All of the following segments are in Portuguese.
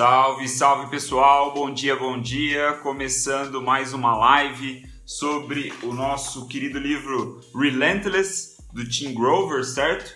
Salve, salve pessoal, bom dia, bom dia. Começando mais uma live sobre o nosso querido livro Relentless do Tim Grover, certo?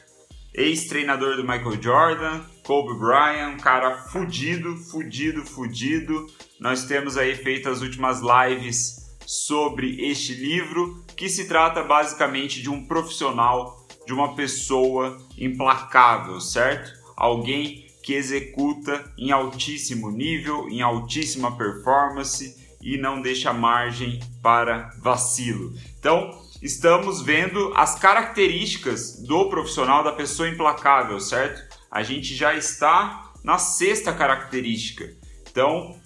Ex-treinador do Michael Jordan, Kobe Bryant, um cara fudido, fudido, fudido. Nós temos aí feito as últimas lives sobre este livro, que se trata basicamente de um profissional, de uma pessoa implacável, certo? Alguém que executa em altíssimo nível, em altíssima performance e não deixa margem para vacilo. Então, estamos vendo as características do profissional da pessoa implacável, certo? A gente já está na sexta característica. Então,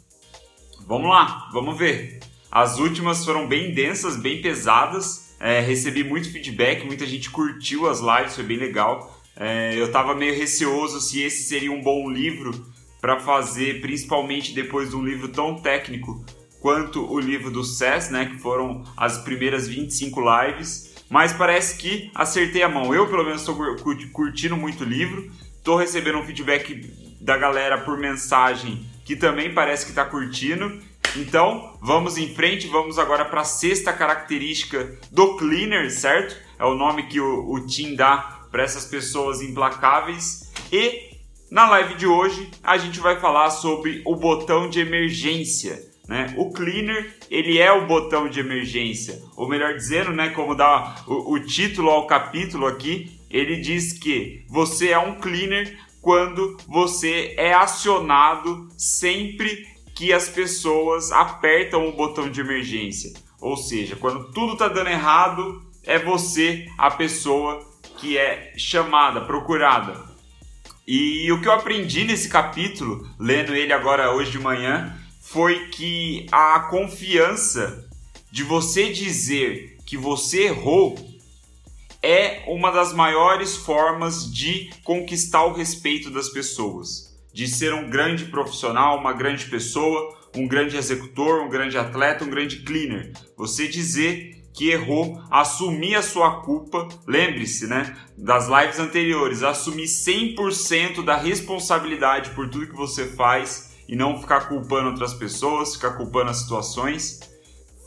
vamos lá, vamos ver. As últimas foram bem densas, bem pesadas. É, recebi muito feedback, muita gente curtiu as lives, foi bem legal. É, eu estava meio receoso se esse seria um bom livro para fazer, principalmente depois de um livro tão técnico quanto o livro do SES, né, que foram as primeiras 25 lives. Mas parece que acertei a mão. Eu, pelo menos, estou curtindo muito o livro. Estou recebendo um feedback da galera por mensagem que também parece que está curtindo. Então, vamos em frente, vamos agora para a sexta característica do cleaner, certo? É o nome que o, o Tim dá para essas pessoas implacáveis. E na live de hoje a gente vai falar sobre o botão de emergência. Né? O cleaner ele é o botão de emergência, ou melhor dizendo, né, como dá o, o título ao capítulo aqui, ele diz que você é um cleaner quando você é acionado sempre que as pessoas apertam o botão de emergência. Ou seja, quando tudo está dando errado, é você a pessoa que é chamada, procurada. E o que eu aprendi nesse capítulo, lendo ele agora hoje de manhã, foi que a confiança de você dizer que você errou é uma das maiores formas de conquistar o respeito das pessoas, de ser um grande profissional, uma grande pessoa, um grande executor, um grande atleta, um grande cleaner. Você dizer que errou, assumir a sua culpa. Lembre-se, né, das lives anteriores, assumir 100% da responsabilidade por tudo que você faz e não ficar culpando outras pessoas, ficar culpando as situações,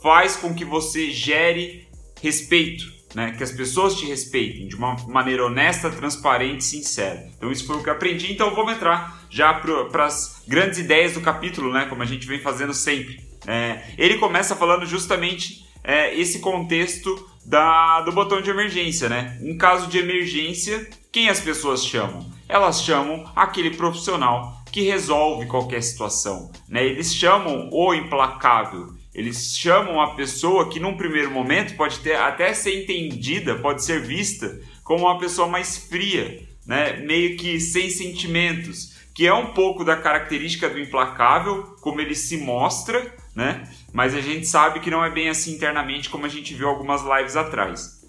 faz com que você gere respeito, né? Que as pessoas te respeitem de uma maneira honesta, transparente e sincera. Então isso foi o que aprendi. Então vamos entrar já para as grandes ideias do capítulo, né? Como a gente vem fazendo sempre. É, ele começa falando justamente é, esse contexto da, do botão de emergência, né? Em caso de emergência, quem as pessoas chamam? Elas chamam aquele profissional que resolve qualquer situação, né? Eles chamam o implacável, eles chamam a pessoa que num primeiro momento pode ter, até ser entendida, pode ser vista como uma pessoa mais fria, né? Meio que sem sentimentos, que é um pouco da característica do implacável, como ele se mostra, né? Mas a gente sabe que não é bem assim internamente como a gente viu algumas lives atrás.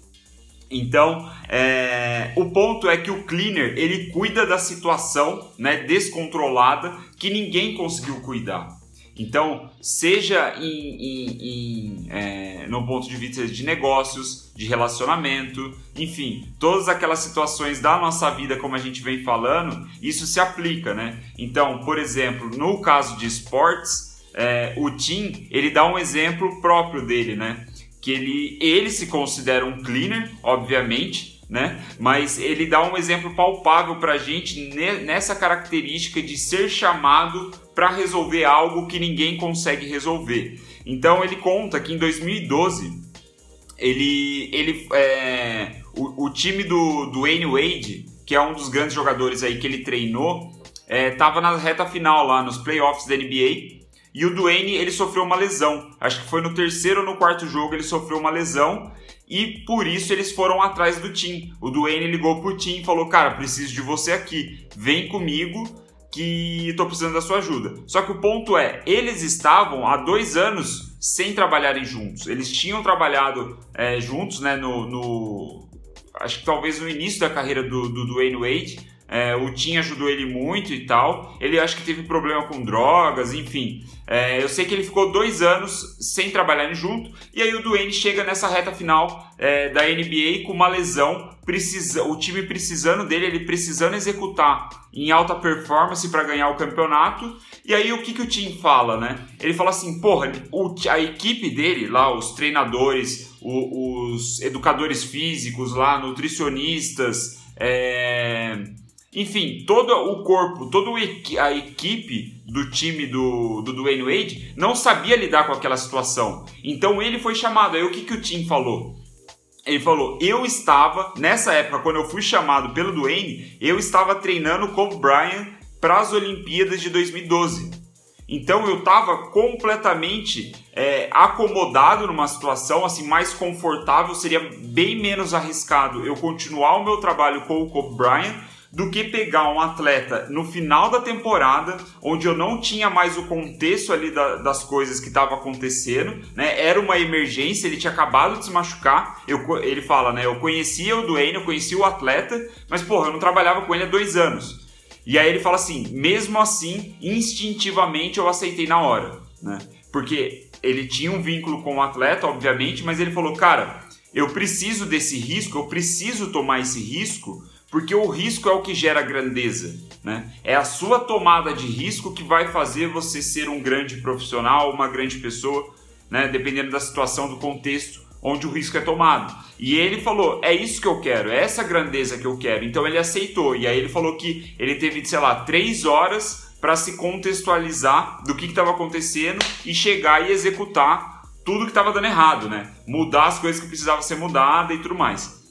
Então, é, o ponto é que o cleaner ele cuida da situação né, descontrolada que ninguém conseguiu cuidar. Então, seja em, em, em, é, no ponto de vista de negócios, de relacionamento, enfim, todas aquelas situações da nossa vida, como a gente vem falando, isso se aplica, né? Então, por exemplo, no caso de esportes, é, o Tim ele dá um exemplo próprio dele, né? Que ele, ele se considera um cleaner, obviamente, né? Mas ele dá um exemplo palpável para a gente nessa característica de ser chamado para resolver algo que ninguém consegue resolver. Então ele conta que em 2012 ele, ele é, o, o, time do, do Wayne Wade, que é um dos grandes jogadores aí que ele treinou, estava é, na reta final lá nos playoffs da NBA e o Duane, ele sofreu uma lesão. Acho que foi no terceiro ou no quarto jogo ele sofreu uma lesão. E por isso eles foram atrás do Tim. O Duane ligou pro Tim e falou: Cara, preciso de você aqui. Vem comigo que tô precisando da sua ajuda. Só que o ponto é: eles estavam há dois anos sem trabalharem juntos. Eles tinham trabalhado é, juntos, né? No, no, Acho que talvez no início da carreira do, do Wade. É, o Tim ajudou ele muito e tal. Ele acho que teve problema com drogas, enfim. É, eu sei que ele ficou dois anos sem trabalhar junto, e aí o Duane chega nessa reta final é, da NBA com uma lesão, precisa, o time precisando dele, ele precisando executar em alta performance para ganhar o campeonato. E aí o que, que o Tim fala, né? Ele fala assim, porra, o, a equipe dele, lá, os treinadores, o, os educadores físicos lá, nutricionistas, é enfim, todo o corpo, toda a equipe do time do, do Dwayne Wade não sabia lidar com aquela situação. Então ele foi chamado. Aí o que, que o Tim falou? Ele falou: Eu estava, nessa época, quando eu fui chamado pelo Dwayne, eu estava treinando com o Brian para as Olimpíadas de 2012. Então eu estava completamente é, acomodado numa situação assim mais confortável, seria bem menos arriscado eu continuar o meu trabalho com o Kobe Bryant do que pegar um atleta no final da temporada, onde eu não tinha mais o contexto ali da, das coisas que estavam acontecendo, né? Era uma emergência, ele tinha acabado de se machucar. Eu, ele fala, né? Eu conhecia o Duane, eu conhecia o atleta, mas porra, eu não trabalhava com ele há dois anos. E aí ele fala assim: mesmo assim, instintivamente eu aceitei na hora, né? Porque ele tinha um vínculo com o atleta, obviamente, mas ele falou, cara, eu preciso desse risco, eu preciso tomar esse risco porque o risco é o que gera grandeza. Né? É a sua tomada de risco que vai fazer você ser um grande profissional, uma grande pessoa, né? dependendo da situação, do contexto onde o risco é tomado. E ele falou: é isso que eu quero, é essa grandeza que eu quero. Então ele aceitou. E aí ele falou que ele teve, sei lá, três horas para se contextualizar do que estava acontecendo e chegar e executar tudo que estava dando errado, né? Mudar as coisas que precisavam ser mudadas e tudo mais.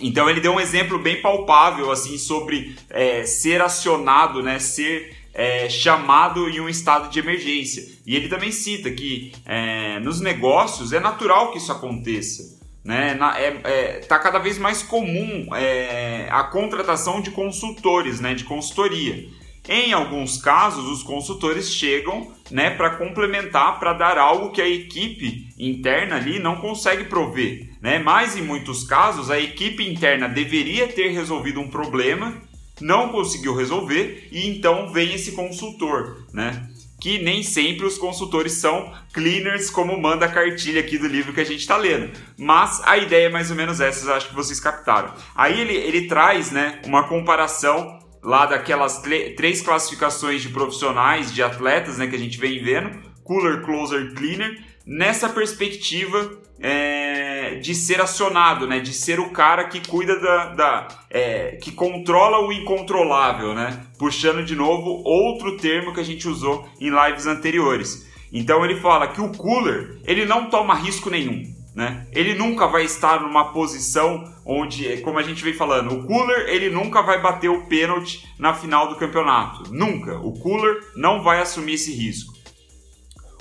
Então ele deu um exemplo bem palpável assim sobre é, ser acionado, né, ser é, chamado em um estado de emergência. E ele também cita que é, nos negócios é natural que isso aconteça. Né? É, é, tá cada vez mais comum é, a contratação de consultores, né, de consultoria. Em alguns casos, os consultores chegam né, para complementar, para dar algo que a equipe interna ali não consegue prover. Né? Mas em muitos casos, a equipe interna deveria ter resolvido um problema, não conseguiu resolver e então vem esse consultor. Né? que nem sempre os consultores são cleaners, como manda a cartilha aqui do livro que a gente está lendo. Mas a ideia é mais ou menos essa, acho que vocês captaram. Aí ele, ele traz né, uma comparação lá daquelas três classificações de profissionais, de atletas, né, que a gente vem vendo, cooler, closer, cleaner, nessa perspectiva é, de ser acionado, né, de ser o cara que cuida da, da é, que controla o incontrolável, né, puxando de novo outro termo que a gente usou em lives anteriores. Então ele fala que o cooler ele não toma risco nenhum. Né? Ele nunca vai estar numa posição onde, como a gente vem falando, o Cooler ele nunca vai bater o pênalti na final do campeonato. Nunca. O Cooler não vai assumir esse risco.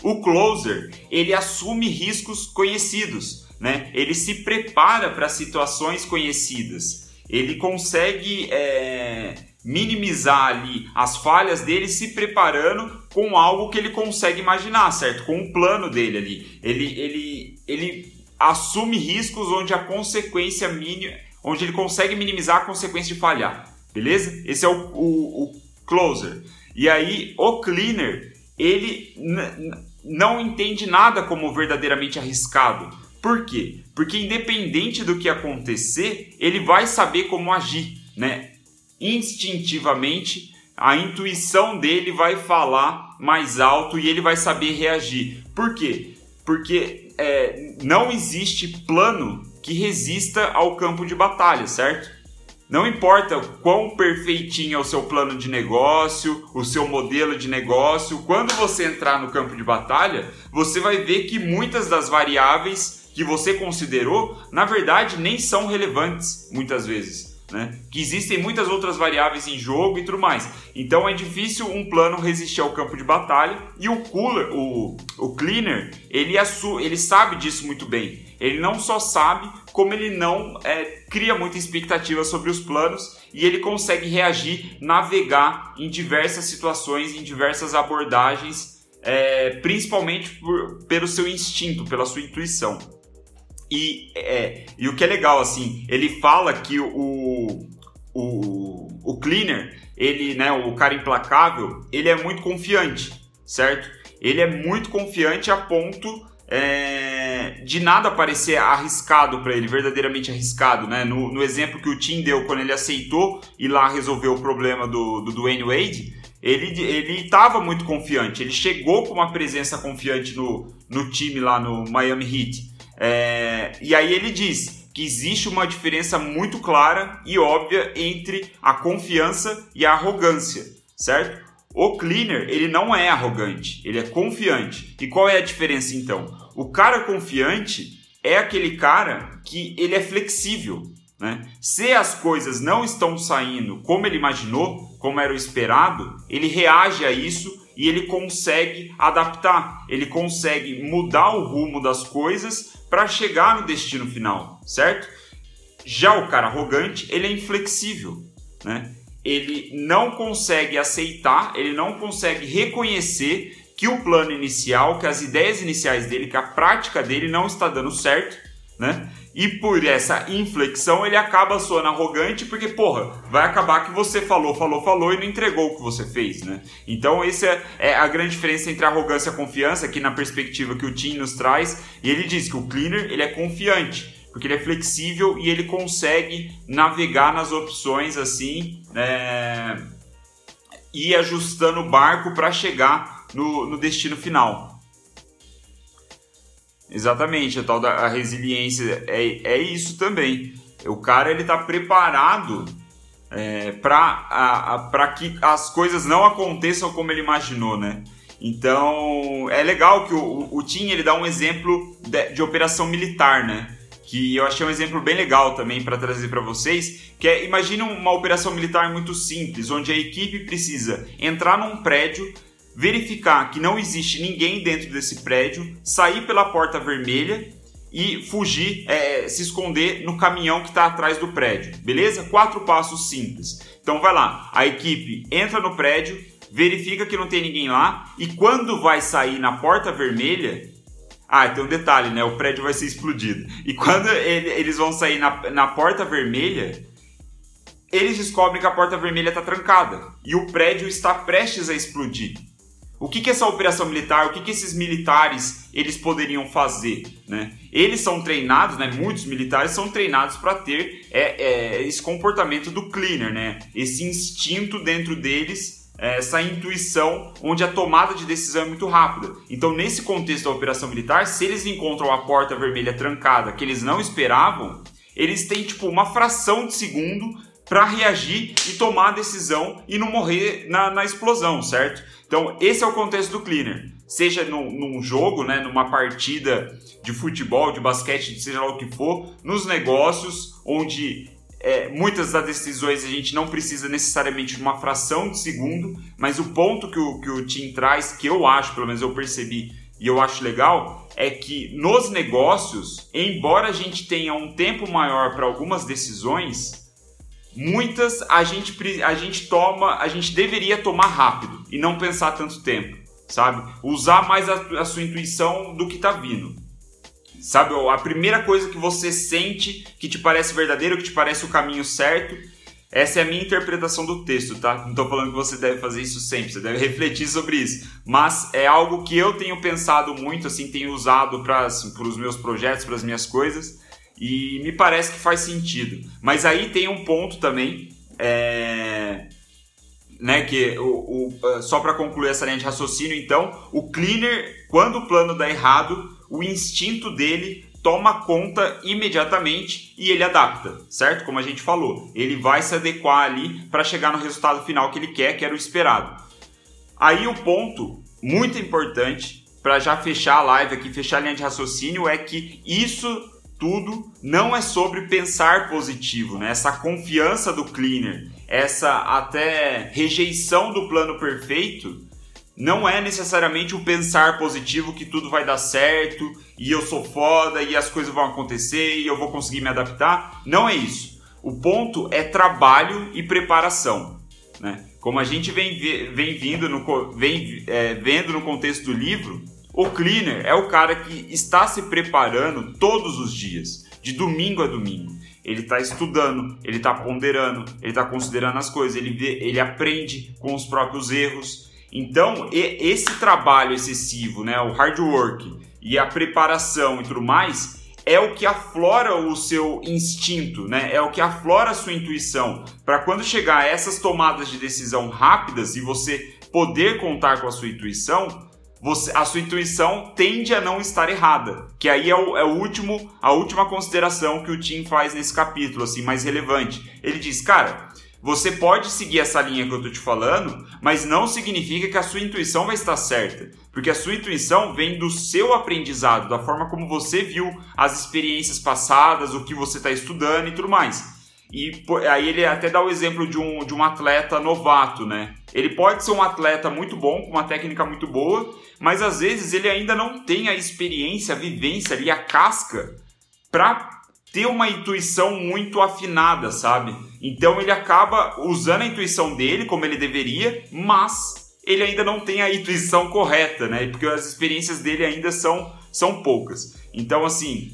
O Closer ele assume riscos conhecidos, né? Ele se prepara para situações conhecidas. Ele consegue é, minimizar ali as falhas dele se preparando com algo que ele consegue imaginar, certo? Com um plano dele ali. Ele, ele, ele assume riscos onde a consequência mínima, onde ele consegue minimizar a consequência de falhar, beleza? Esse é o, o, o closer. E aí o cleaner ele não entende nada como verdadeiramente arriscado. Por quê? Porque independente do que acontecer, ele vai saber como agir, né? Instintivamente, a intuição dele vai falar mais alto e ele vai saber reagir. Por quê? Porque é, não existe plano que resista ao campo de batalha, certo? Não importa quão perfeitinho é o seu plano de negócio, o seu modelo de negócio, quando você entrar no campo de batalha, você vai ver que muitas das variáveis que você considerou, na verdade, nem são relevantes muitas vezes né? Que existem muitas outras variáveis em jogo e tudo mais. Então é difícil um plano resistir ao campo de batalha e o cooler, o, o cleaner, ele, ele sabe disso muito bem. Ele não só sabe, como ele não é, cria muita expectativa sobre os planos e ele consegue reagir, navegar em diversas situações, em diversas abordagens, é, principalmente por, pelo seu instinto, pela sua intuição. E, é, e o que é legal, assim, ele fala que o, o, o cleaner, ele, né, o cara implacável, ele é muito confiante, certo? Ele é muito confiante a ponto é, de nada parecer arriscado para ele, verdadeiramente arriscado, né? No, no, exemplo que o Tim deu quando ele aceitou ir lá resolver o problema do, do Dwayne Wade, ele ele estava muito confiante, ele chegou com uma presença confiante no, no time lá no Miami Heat. É, e aí ele diz que existe uma diferença muito clara e óbvia entre a confiança e a arrogância, certo? O cleaner, ele não é arrogante, ele é confiante. E qual é a diferença então? O cara confiante é aquele cara que ele é flexível, né? Se as coisas não estão saindo como ele imaginou, como era o esperado, ele reage a isso e ele consegue adaptar, ele consegue mudar o rumo das coisas para chegar no destino final, certo? Já o cara arrogante, ele é inflexível, né? Ele não consegue aceitar, ele não consegue reconhecer que o plano inicial, que as ideias iniciais dele, que a prática dele não está dando certo, né? E por essa inflexão ele acaba soando arrogante, porque, porra, vai acabar que você falou, falou, falou e não entregou o que você fez, né? Então, essa é, é a grande diferença entre arrogância e confiança, aqui na perspectiva que o Tim nos traz. E ele diz que o cleaner, ele é confiante, porque ele é flexível e ele consegue navegar nas opções assim, é... e ajustando o barco para chegar no, no destino final. Exatamente, a tal da a resiliência é, é isso também. O cara ele tá preparado é, para que as coisas não aconteçam como ele imaginou, né? Então é legal que o, o Tim ele dá um exemplo de, de operação militar, né? Que eu achei um exemplo bem legal também para trazer para vocês, que é imagina uma operação militar muito simples, onde a equipe precisa entrar num prédio verificar que não existe ninguém dentro desse prédio, sair pela porta vermelha e fugir, é, se esconder no caminhão que está atrás do prédio, beleza? Quatro passos simples. Então vai lá, a equipe entra no prédio, verifica que não tem ninguém lá e quando vai sair na porta vermelha, ah, tem um detalhe, né? O prédio vai ser explodido. E quando ele, eles vão sair na, na porta vermelha, eles descobrem que a porta vermelha está trancada e o prédio está prestes a explodir. O que, que essa operação militar, o que, que esses militares eles poderiam fazer? Né? Eles são treinados, né? muitos militares são treinados para ter é, é, esse comportamento do cleaner, né? esse instinto dentro deles, é, essa intuição onde a tomada de decisão é muito rápida. Então, nesse contexto da operação militar, se eles encontram a porta vermelha trancada que eles não esperavam, eles têm tipo uma fração de segundo para reagir e tomar a decisão e não morrer na, na explosão, certo? Então, esse é o contexto do cleaner. Seja num, num, jogo, né, numa partida de futebol, de basquete, seja lá o que for, nos negócios, onde é, muitas das decisões a gente não precisa necessariamente de uma fração de segundo, mas o ponto que o, que o Tim traz, que eu acho, pelo menos eu percebi e eu acho legal, é que nos negócios, embora a gente tenha um tempo maior para algumas decisões, muitas a gente, a gente toma, a gente deveria tomar rápido e não pensar tanto tempo, sabe? Usar mais a, a sua intuição do que tá vindo. Sabe, a primeira coisa que você sente que te parece verdadeiro, que te parece o caminho certo, essa é a minha interpretação do texto, tá? Não estou falando que você deve fazer isso sempre, você deve refletir sobre isso. Mas é algo que eu tenho pensado muito, assim, tenho usado para os meus projetos, para as minhas coisas. E me parece que faz sentido. Mas aí tem um ponto também, é... né, que o, o ah, só para concluir essa linha de raciocínio, então, o cleaner, quando o plano dá errado, o instinto dele toma conta imediatamente e ele adapta, certo? Como a gente falou, ele vai se adequar ali para chegar no resultado final que ele quer, que era o esperado. Aí o ponto muito importante para já fechar a live aqui, fechar a linha de raciocínio é que isso tudo não é sobre pensar positivo, né? Essa confiança do cleaner, essa até rejeição do plano perfeito, não é necessariamente o pensar positivo que tudo vai dar certo e eu sou foda e as coisas vão acontecer e eu vou conseguir me adaptar. Não é isso. O ponto é trabalho e preparação, né? Como a gente vem, vem vindo no, vem, é, vendo no contexto do livro, o cleaner é o cara que está se preparando todos os dias, de domingo a domingo. ele está estudando, ele está ponderando, ele está considerando as coisas, ele, vê, ele aprende com os próprios erros. Então, esse trabalho excessivo, né, o hard work e a preparação e tudo mais, é o que aflora o seu instinto, né? É o que aflora a sua intuição para quando chegar a essas tomadas de decisão rápidas e você poder contar com a sua intuição, você, a sua intuição tende a não estar errada. Que aí é, o, é o último, a última consideração que o Tim faz nesse capítulo, assim, mais relevante. Ele diz, cara, você pode seguir essa linha que eu tô te falando, mas não significa que a sua intuição vai estar certa. Porque a sua intuição vem do seu aprendizado, da forma como você viu as experiências passadas, o que você está estudando e tudo mais. E aí ele até dá o exemplo de um, de um atleta novato, né? Ele pode ser um atleta muito bom, com uma técnica muito boa, mas às vezes ele ainda não tem a experiência, a vivência ali, a casca, para ter uma intuição muito afinada, sabe? Então ele acaba usando a intuição dele como ele deveria, mas ele ainda não tem a intuição correta, né? Porque as experiências dele ainda são, são poucas. Então, assim,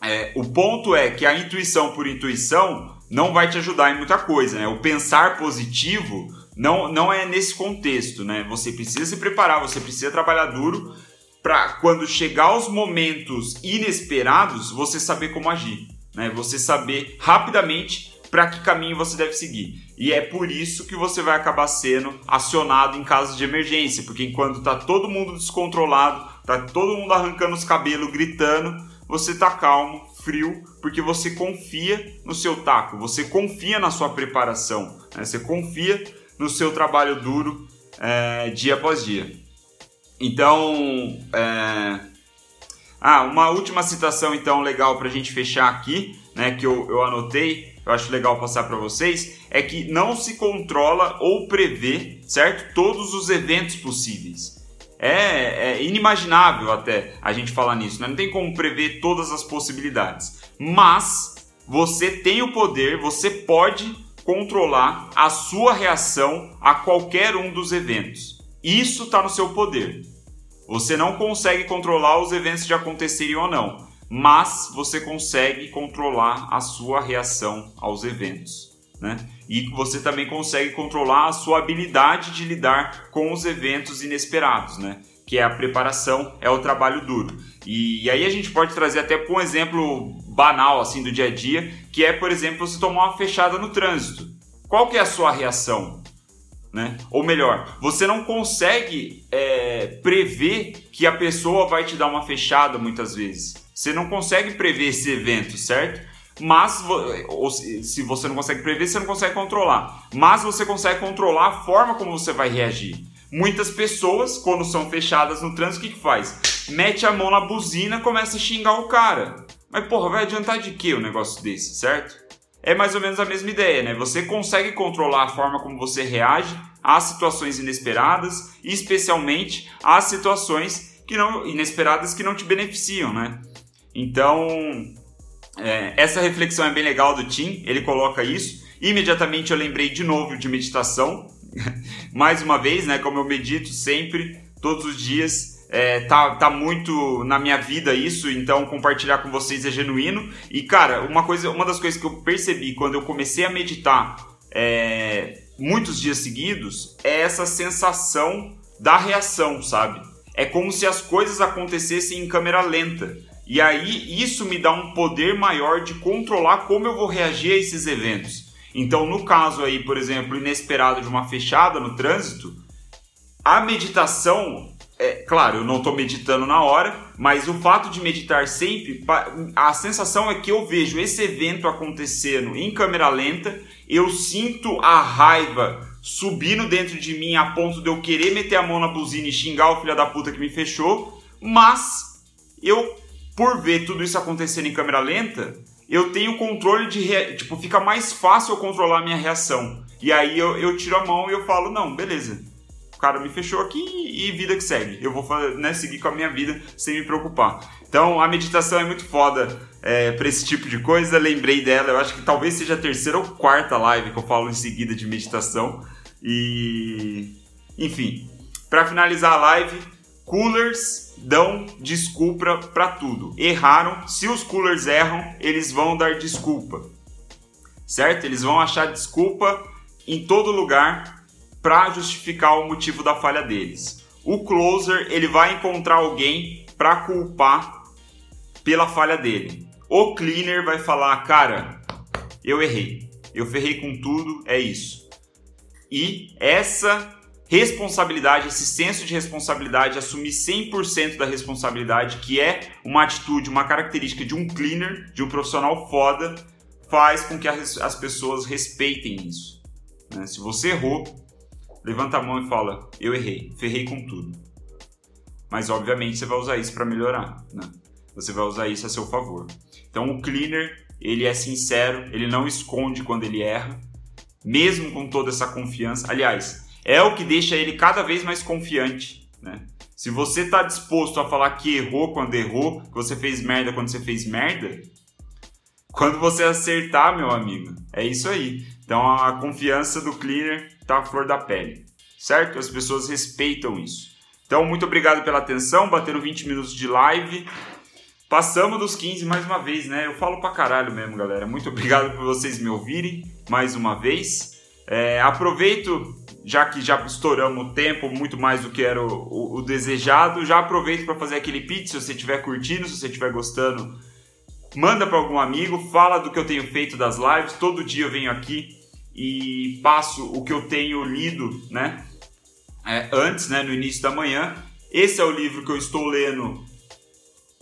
é, o ponto é que a intuição por intuição não vai te ajudar em muita coisa, né? O pensar positivo não, não é nesse contexto, né? Você precisa se preparar, você precisa trabalhar duro para quando chegar os momentos inesperados, você saber como agir, né? Você saber rapidamente para que caminho você deve seguir. E é por isso que você vai acabar sendo acionado em casos de emergência, porque enquanto tá todo mundo descontrolado, tá todo mundo arrancando os cabelos, gritando, você tá calmo, frio, porque você confia no seu taco, você confia na sua preparação, né? você confia no seu trabalho duro é, dia após dia. Então, é... ah, uma última citação então legal para a gente fechar aqui, né, que eu, eu anotei, eu acho legal passar para vocês, é que não se controla ou prevê, certo, todos os eventos possíveis. É, é, inimaginável até a gente falar nisso, né? não tem como prever todas as possibilidades. Mas você tem o poder, você pode controlar a sua reação a qualquer um dos eventos. Isso está no seu poder. Você não consegue controlar os eventos de acontecerem ou não, mas você consegue controlar a sua reação aos eventos né? E você também consegue controlar a sua habilidade de lidar com os eventos inesperados, né? Que é a preparação, é o trabalho duro. E, e aí a gente pode trazer até um exemplo banal assim do dia a dia, que é, por exemplo, você tomar uma fechada no trânsito. Qual que é a sua reação? Né? Ou melhor, você não consegue é, prever que a pessoa vai te dar uma fechada muitas vezes. Você não consegue prever esse evento, certo? Mas ou se você não consegue prever, você não consegue controlar. Mas você consegue controlar a forma como você vai reagir. Muitas pessoas, quando são fechadas no trânsito, o que, que faz? Mete a mão na buzina começa a xingar o cara. Mas porra, vai adiantar de que um negócio desse, certo? É mais ou menos a mesma ideia, né? Você consegue controlar a forma como você reage às situações inesperadas, especialmente às situações que não inesperadas que não te beneficiam, né? Então, é, essa reflexão é bem legal do Tim, ele coloca isso. Imediatamente eu lembrei de novo de meditação. Mais uma vez, né? Como eu medito sempre, todos os dias. É, tá, tá muito na minha vida isso, então compartilhar com vocês é genuíno. E cara, uma coisa, uma das coisas que eu percebi quando eu comecei a meditar é, muitos dias seguidos é essa sensação da reação, sabe? É como se as coisas acontecessem em câmera lenta. E aí isso me dá um poder maior de controlar como eu vou reagir a esses eventos. Então, no caso aí, por exemplo, inesperado de uma fechada no trânsito, a meditação, é claro, eu não estou meditando na hora, mas o fato de meditar sempre, a sensação é que eu vejo esse evento acontecendo em câmera lenta, eu sinto a raiva subindo dentro de mim a ponto de eu querer meter a mão na buzina e xingar o filho da puta que me fechou, mas eu por ver tudo isso acontecendo em câmera lenta, eu tenho controle de. Rea... Tipo, fica mais fácil eu controlar a minha reação. E aí eu, eu tiro a mão e eu falo: não, beleza. O cara me fechou aqui e vida que segue. Eu vou né, seguir com a minha vida sem me preocupar. Então a meditação é muito foda é, para esse tipo de coisa. Lembrei dela, eu acho que talvez seja a terceira ou quarta live que eu falo em seguida de meditação. E. Enfim, para finalizar a live coolers dão desculpa para tudo. Erraram, se os coolers erram, eles vão dar desculpa. Certo? Eles vão achar desculpa em todo lugar para justificar o motivo da falha deles. O closer, ele vai encontrar alguém para culpar pela falha dele. O cleaner vai falar: "Cara, eu errei. Eu ferrei com tudo, é isso". E essa responsabilidade, esse senso de responsabilidade, assumir 100% da responsabilidade, que é uma atitude, uma característica de um cleaner, de um profissional foda, faz com que as pessoas respeitem isso. Né? Se você errou, levanta a mão e fala: Eu errei, ferrei com tudo. Mas obviamente você vai usar isso para melhorar. Né? Você vai usar isso a seu favor. Então o cleaner ele é sincero, ele não esconde quando ele erra, mesmo com toda essa confiança. Aliás, é o que deixa ele cada vez mais confiante, né? Se você está disposto a falar que errou quando errou, que você fez merda quando você fez merda, quando você acertar, meu amigo, é isso aí. Então a confiança do cleaner tá à flor da pele, certo? As pessoas respeitam isso. Então, muito obrigado pela atenção, bateram 20 minutos de live. Passamos dos 15 mais uma vez, né? Eu falo pra caralho mesmo, galera. Muito obrigado por vocês me ouvirem mais uma vez. É, aproveito já que já estouramos o tempo muito mais do que era o, o, o desejado, já aproveito para fazer aquele pitch. Se você estiver curtindo, se você estiver gostando, manda para algum amigo, fala do que eu tenho feito das lives. Todo dia eu venho aqui e passo o que eu tenho lido, né? É, antes, né, no início da manhã. Esse é o livro que eu estou lendo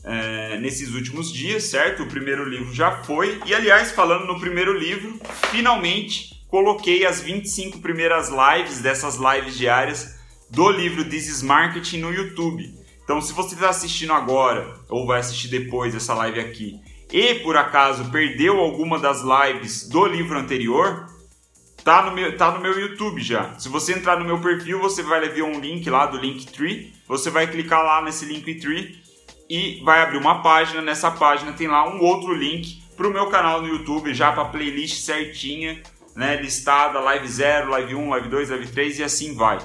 é, nesses últimos dias, certo? O primeiro livro já foi. E aliás, falando no primeiro livro, finalmente coloquei as 25 primeiras lives dessas lives diárias do livro This is Marketing no YouTube. Então, se você está assistindo agora ou vai assistir depois essa live aqui e por acaso perdeu alguma das lives do livro anterior, tá no meu, tá no meu YouTube já. Se você entrar no meu perfil, você vai ver um link lá do Linktree. Você vai clicar lá nesse Linktree e vai abrir uma página. Nessa página tem lá um outro link para o meu canal no YouTube, já para playlist certinha né, listada, live 0, live 1, live 2, live 3 e assim vai.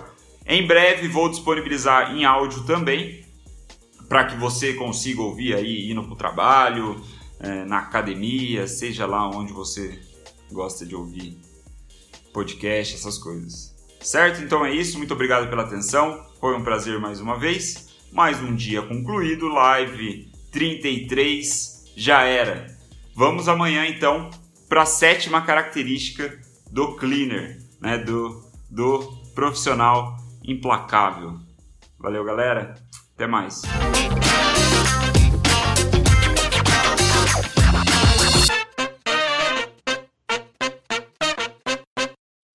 Em breve vou disponibilizar em áudio também, para que você consiga ouvir aí indo para o trabalho, é, na academia, seja lá onde você gosta de ouvir podcast, essas coisas. Certo? Então é isso, muito obrigado pela atenção, foi um prazer mais uma vez. Mais um dia concluído, live 33 já era. Vamos amanhã então para a sétima característica do cleaner, né? Do, do profissional implacável. Valeu, galera. Até mais.